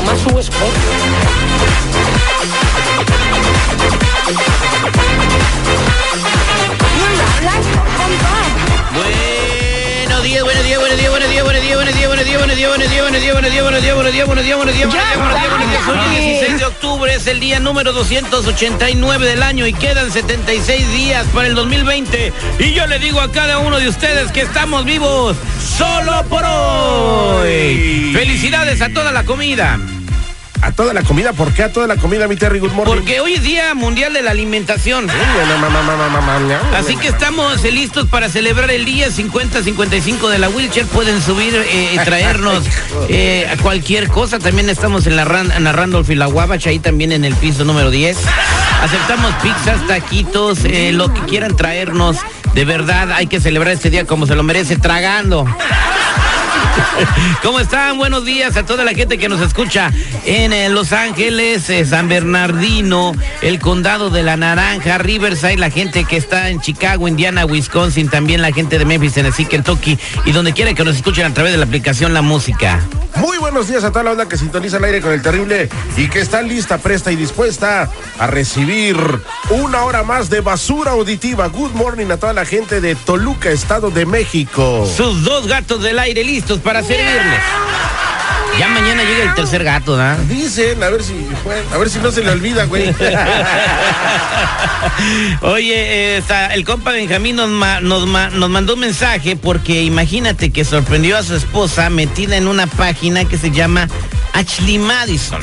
jamás hubo escote. You're not like buenos días, buenos días, buenos días, buenos días, buenos días, buenos días, buenos días, buenos días, buenos días, buenos días, buenos días, buenos días, buenos días, buenos días, buenos días, buenos días, buenos días. Hoy es 16 de octubre, es el día número 289 del año y quedan 76 días para el 2020. Y yo le digo a cada uno de ustedes que estamos vivos solo por hoy. Felicidades a toda la comida. Toda la comida, ¿por qué a toda la comida, mi Terry? Good morning. Porque hoy es Día Mundial de la Alimentación. Así que estamos eh, listos para celebrar el día 50-55 de la wheelchair. Pueden subir eh, y traernos eh, cualquier cosa. También estamos en la, ran- en la Randolph y la Wabash, ahí también en el piso número 10. Aceptamos pizzas, taquitos, eh, lo que quieran traernos. De verdad, hay que celebrar este día como se lo merece, tragando. ¿Cómo están? Buenos días a toda la gente que nos escucha en eh, Los Ángeles, eh, San Bernardino, el condado de la Naranja, Riverside, la gente que está en Chicago, Indiana, Wisconsin, también la gente de Memphis, Tennessee, Kentucky y donde quiera que nos escuchen a través de la aplicación La Música. Muy buenos días a toda la banda que sintoniza el aire con el terrible y que está lista, presta y dispuesta a recibir una hora más de basura auditiva. Good morning a toda la gente de Toluca, Estado de México. Sus dos gatos del aire listos para servirles. Ya mañana llega el tercer gato, ¿no? Dicen, a ver si, bueno, a ver si no se le olvida, güey. Oye, eh, el compa Benjamín nos, ma- nos, ma- nos mandó un mensaje porque imagínate que sorprendió a su esposa metida en una página que se llama Ashley Madison.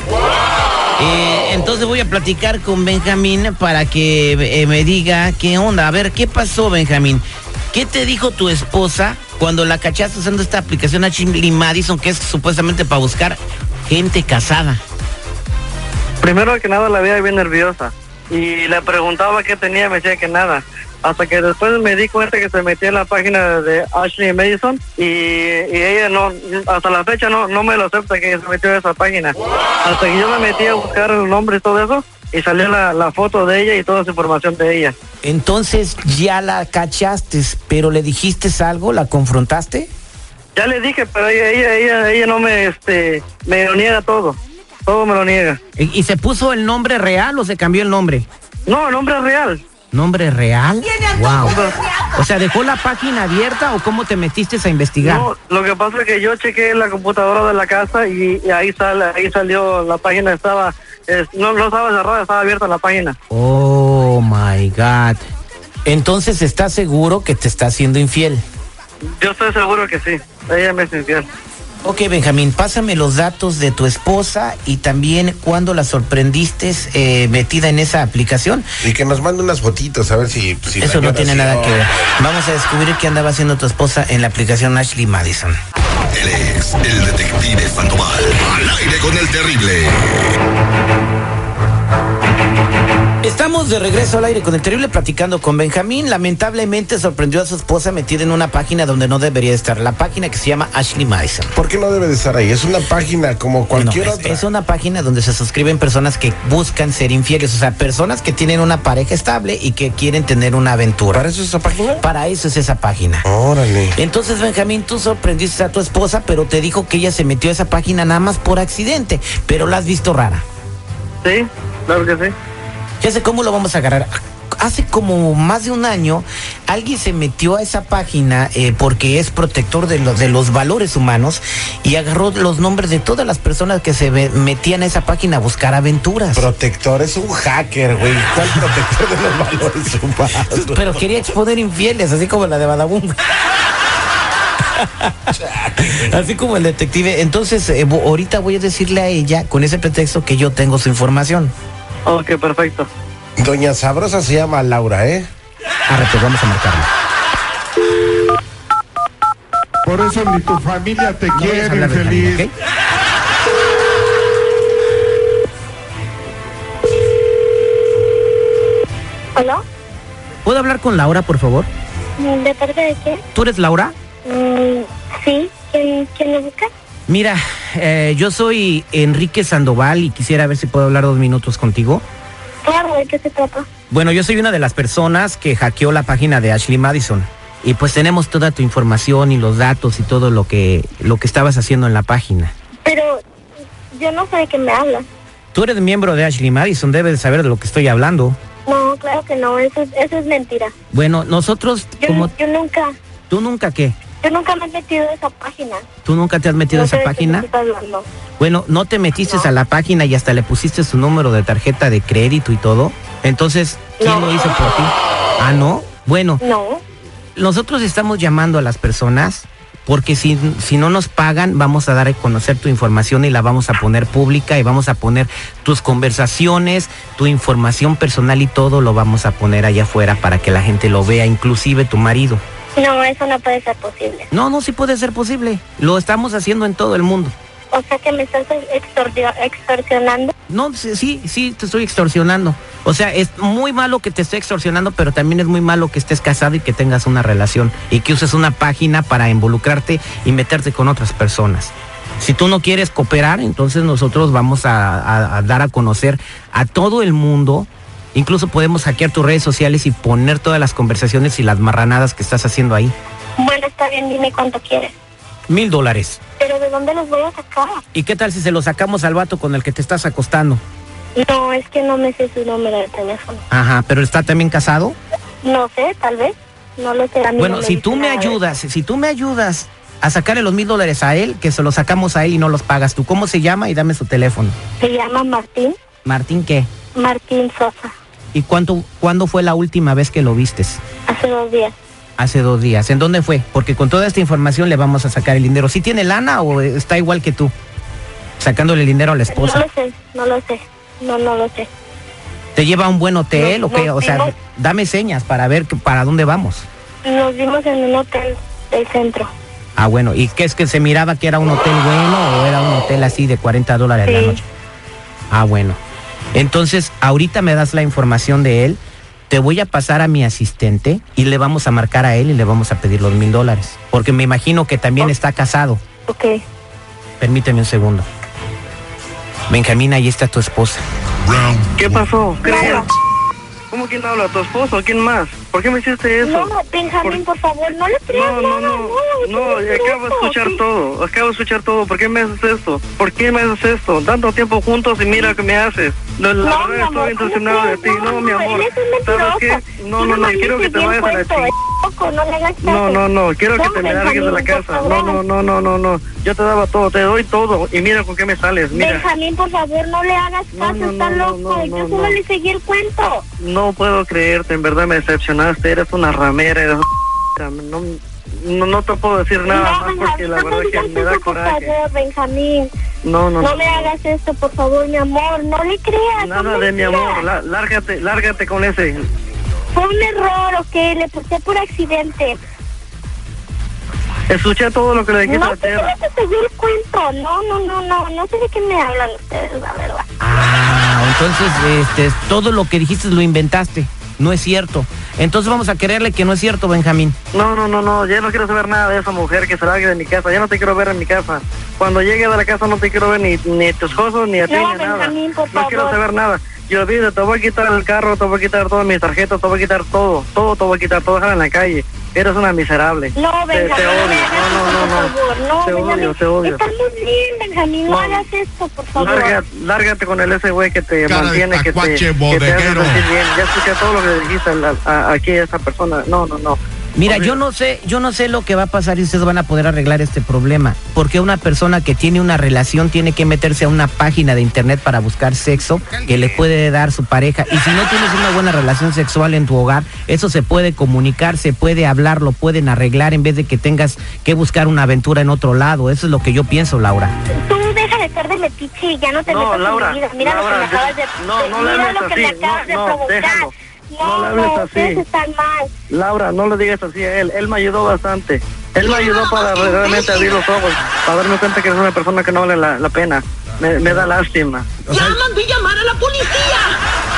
Eh, entonces voy a platicar con Benjamín para que eh, me diga qué onda. A ver, ¿qué pasó, Benjamín? ¿Qué te dijo tu esposa cuando la cachaste usando esta aplicación Ashley Madison que es supuestamente para buscar gente casada? Primero que nada la veía bien nerviosa y le preguntaba qué tenía, me decía que nada. Hasta que después me di cuenta que se metía en la página de Ashley Madison y, ella no, hasta la fecha no, no me lo acepta que se metió a esa página. Hasta que yo me metí a buscar el nombre y todo eso y salió la, la foto de ella y toda esa información de ella. Entonces ya la cachaste, pero le dijiste algo, la confrontaste. Ya le dije, pero ella, ella, ella, ella no me, este, me lo niega todo. Todo me lo niega. ¿Y, y se puso el nombre real o se cambió el nombre? No, el nombre real. ¿Nombre real? Wow. O sea, ¿dejó la página abierta o cómo te metiste a investigar? No, lo que pasa es que yo chequeé la computadora de la casa y, y ahí sale, ahí salió la página estaba, es- no, no estaba cerrada, estaba abierta la página. Oh my God. Entonces, ¿estás seguro que te está haciendo infiel? Yo estoy seguro que sí, ella me es infiel. Ok, Benjamín, pásame los datos de tu esposa y también cuándo la sorprendiste eh, metida en esa aplicación. Y que nos mande unas fotitos, a ver si... si Eso no tiene nada que ver. Vamos a descubrir qué andaba haciendo tu esposa en la aplicación Ashley Madison. Él es el detective Sandoval. Al aire con el terrible. Estamos de regreso al aire con el terrible platicando con Benjamín. Lamentablemente sorprendió a su esposa metida en una página donde no debería estar. La página que se llama Ashley Madison. ¿Por qué no debe de estar ahí? Es una página como cualquier No, es, otra. es una página donde se suscriben personas que buscan ser infieles, o sea, personas que tienen una pareja estable y que quieren tener una aventura. ¿Para eso es esa página? Para eso es esa página. Órale. Entonces, Benjamín, tú sorprendiste a tu esposa, pero te dijo que ella se metió a esa página nada más por accidente, pero la has visto rara. Sí, claro que sí. Ya sé cómo lo vamos a agarrar. Hace como más de un año, alguien se metió a esa página eh, porque es protector de, los de los valores humanos y agarró los nombres de todas las personas que se metían a esa página a buscar aventuras. Protector, es un hacker, güey. ¿Cuál protector de los valores humanos? Pero quería exponer infieles, así como la de Badabun. Así como el detective. Entonces, eh, ahorita voy a decirle a ella, con ese pretexto, que yo tengo su información. Ok, perfecto. Doña Sabrosa se llama Laura, ¿eh? Ahora vamos a marcarla. Por eso ni tu familia te quiere, feliz. ¿Hola? ¿Puedo hablar con Laura, por favor? ¿De parte de qué? ¿Tú eres Laura? Mm, sí, ¿quién, quién lo busca? Mira, eh, yo soy Enrique Sandoval y quisiera ver si puedo hablar dos minutos contigo. Claro, ¿de qué se trata? Bueno, yo soy una de las personas que hackeó la página de Ashley Madison. Y pues tenemos toda tu información y los datos y todo lo que, lo que estabas haciendo en la página. Pero yo no sé de qué me hablas. Tú eres miembro de Ashley Madison, debes de saber de lo que estoy hablando. No, claro que no, eso, es- eso es mentira. Bueno, nosotros, Yo, como yo nunca, tú nunca qué, yo nunca me he metido esa página. tú nunca te has metido no a esa página. Bueno, no te metiste a la página y hasta le pusiste su número de tarjeta de crédito y todo. Entonces, ¿quién No. lo hizo por ti? Ah, no. Bueno, No, nosotros estamos llamando a las personas porque si, si no nos pagan, vamos a dar a conocer tu información y la vamos a poner pública y vamos a poner tus conversaciones, tu información personal y todo lo vamos a poner allá afuera para que la gente lo vea, inclusive tu marido. No, eso no puede ser posible. No, no, sí puede ser posible. Lo estamos haciendo en todo el mundo. O sea que me estás extorsionando. No, sí, sí, sí, te estoy extorsionando. O sea, es muy malo que te esté extorsionando, pero también es muy malo que estés casado y que tengas una relación y que uses una página para involucrarte y meterte con otras personas. Si tú no quieres cooperar, entonces nosotros vamos a, a- a dar a conocer a todo el mundo. Incluso podemos hackear tus redes sociales y poner todas las conversaciones y las marranadas que estás haciendo ahí. Bueno, está bien, dime cuánto quieres. Mil dólares. Pero ¿de dónde los voy a sacar? ¿Y qué tal si se lo sacamos al vato con el que te estás acostando? No, es que no me sé su número de teléfono. Ajá, pero está también casado. No sé, tal vez. No lo sé. Bueno, no si tú me ayudas, si tú me ayudas a sacarle los mil dólares a él, que se los sacamos a él y no los pagas tú, ¿cómo se llama? Y dame su teléfono. Se llama Martín. Martín, ¿qué? Martín Sosa. ¿Y cuánto, cuándo fue la última vez que lo vistes? Hace dos días. Hace dos días. ¿En dónde fue? Porque con toda esta información le vamos a sacar el dinero. ¿Sí tiene lana o está igual que tú? Sacándole el dinero a la No esposa. lo sé, no lo sé. No, no lo sé. ¿Te lleva a un buen hotel No, o qué? no, O sea, no. dame señas para ver que- para dónde vamos. Nos vimos en un hotel del centro. Ah, bueno. ¿Y qué es que se miraba que era un hotel bueno o era un hotel así de 40 dólares la Sí. noche? Ah, bueno. Entonces, ahorita me das la información de él, te voy a pasar a mi asistente y le vamos a marcar a él y le vamos a pedir los mil dólares. Porque me imagino que también está casado. Ok. Permíteme un segundo. Benjamín, ahí está tu esposa. ¿Qué pasó? ¿Qué Nada. ¿Cómo quién habla? ¿Tu esposo? ¿Quién más? ¿Por qué me hiciste eso? No, Benjamín, por favor, no le creas No, no, nada. no, eso no, es acabo de escuchar sí. todo, acabo de escuchar todo, ¿por qué me haces esto? ¿Por qué me haces esto? Tanto tiempo juntos y mira que me haces. No, la No, verdad amor, estoy ¿cómo de ti, no, mi amor. ¿Sabes qué? No, no, no, quiero que te vayas a la cuento, chica. Loco, no hagas No, caso. no, no, quiero que No, te me largues de la casa. por No, no, no, no, no, no. Yo te daba todo, te doy todo y mira con qué me sales, mira. Benjamín, por favor, no le hagas No, caso, no, está no, loco. no, no, Yo no, solo no. le seguí el cuento. No puedo creerte, en verdad me decepcionaste, eres una ramera, eres una... No, no, no te puedo decir nada no, más porque Benjamín, la no verdad me que me da eso, por coraje. favor, Benjamín. No, no, No no. me hagas esto, por favor, mi amor. No le creas. Nada de mi amor, lá- lárgate, lárgate con ese. Fue un error, ok, le puse por accidente. Escuché todo lo que le dijiste No a sé Tierra. si te seguí el cuento. No, no, no, no. No sé de qué me hablan ustedes, la verdad. Ah, entonces este, todo lo que dijiste lo inventaste. No es cierto. Entonces vamos a creerle que no es cierto, Benjamín. No, no, no, no, ya no quiero saber nada de esa mujer que se largue de mi casa, ya no te quiero ver en mi casa. Cuando llegue de la casa no te quiero ver ni, ni a tus esposo ni a ti No, ni nada. Benjamín, por no quiero favor. saber nada. Y olvídate, te voy a quitar el carro, te voy a quitar todas mis tarjetas, te voy a quitar todo, todo te voy a quitar, todo déjalo en la calle. Eres una miserable. No, te, Benjamín, te no odio, no, no, no, por favor. No, te Benjamín. odio, te odio. Estamos bien, Benjamín. No, No. hagas esto, por favor. Lárgate con el ese güey que te mantiene, que te, que te hace bodeguero. sentir bien. Ya escuché todo lo que dijiste a- a- aquí a esa persona. No, no, no. Mira, yo no sé, yo no sé lo que va a pasar y ustedes van a poder arreglar este problema, porque una persona que tiene una relación tiene que meterse a una página de internet para buscar sexo que le puede dar su pareja. Y si no tienes una buena relación sexual en tu hogar, eso se puede comunicar, se puede hablar, lo pueden arreglar en vez de que tengas que buscar una aventura en otro lado. Eso es lo que yo pienso, Laura. Tú deja de estar de metiche y ya no te No, metas Laura, en mi vida. Mira lo que me acabas de... no, no le mira lo que me acabas no, de provocar. déjalo. No, No le hables así. ustedes están mal. Laura, no le digas así a él. Él me ayudó bastante. Él me ayudó para realmente abrir los ojos, para darme cuenta que es una persona que no vale la, la pena. Me, me da lástima. O sea, mandé llamar a la policía!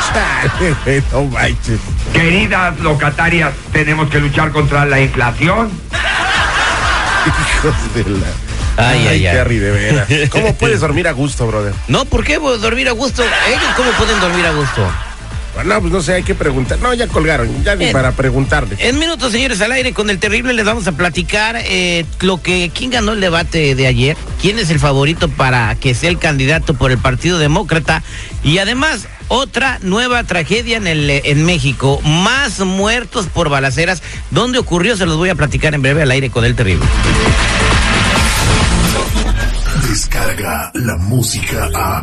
Güey, no manches. Queridas locatarias, tenemos que luchar contra la inflación. Hijos de la. Ay, ay, ay. Terry, de veras. ¿Cómo puedes dormir a gusto, brother? No, ¿por qué dormir a gusto? ¿Ellos cómo pueden dormir a gusto? No, pues no sé, hay que preguntar. No, ya colgaron, ya ni para preguntarle. En minutos, señores, al aire con el terrible les vamos a platicar eh, lo que quién ganó el debate de ayer, quién es el favorito para que sea el candidato por el Partido Demócrata y además otra nueva tragedia en el eh, en México, más muertos por balaceras. ¿Dónde ocurrió? Se los voy a platicar en breve al aire con el terrible. Descarga la música a.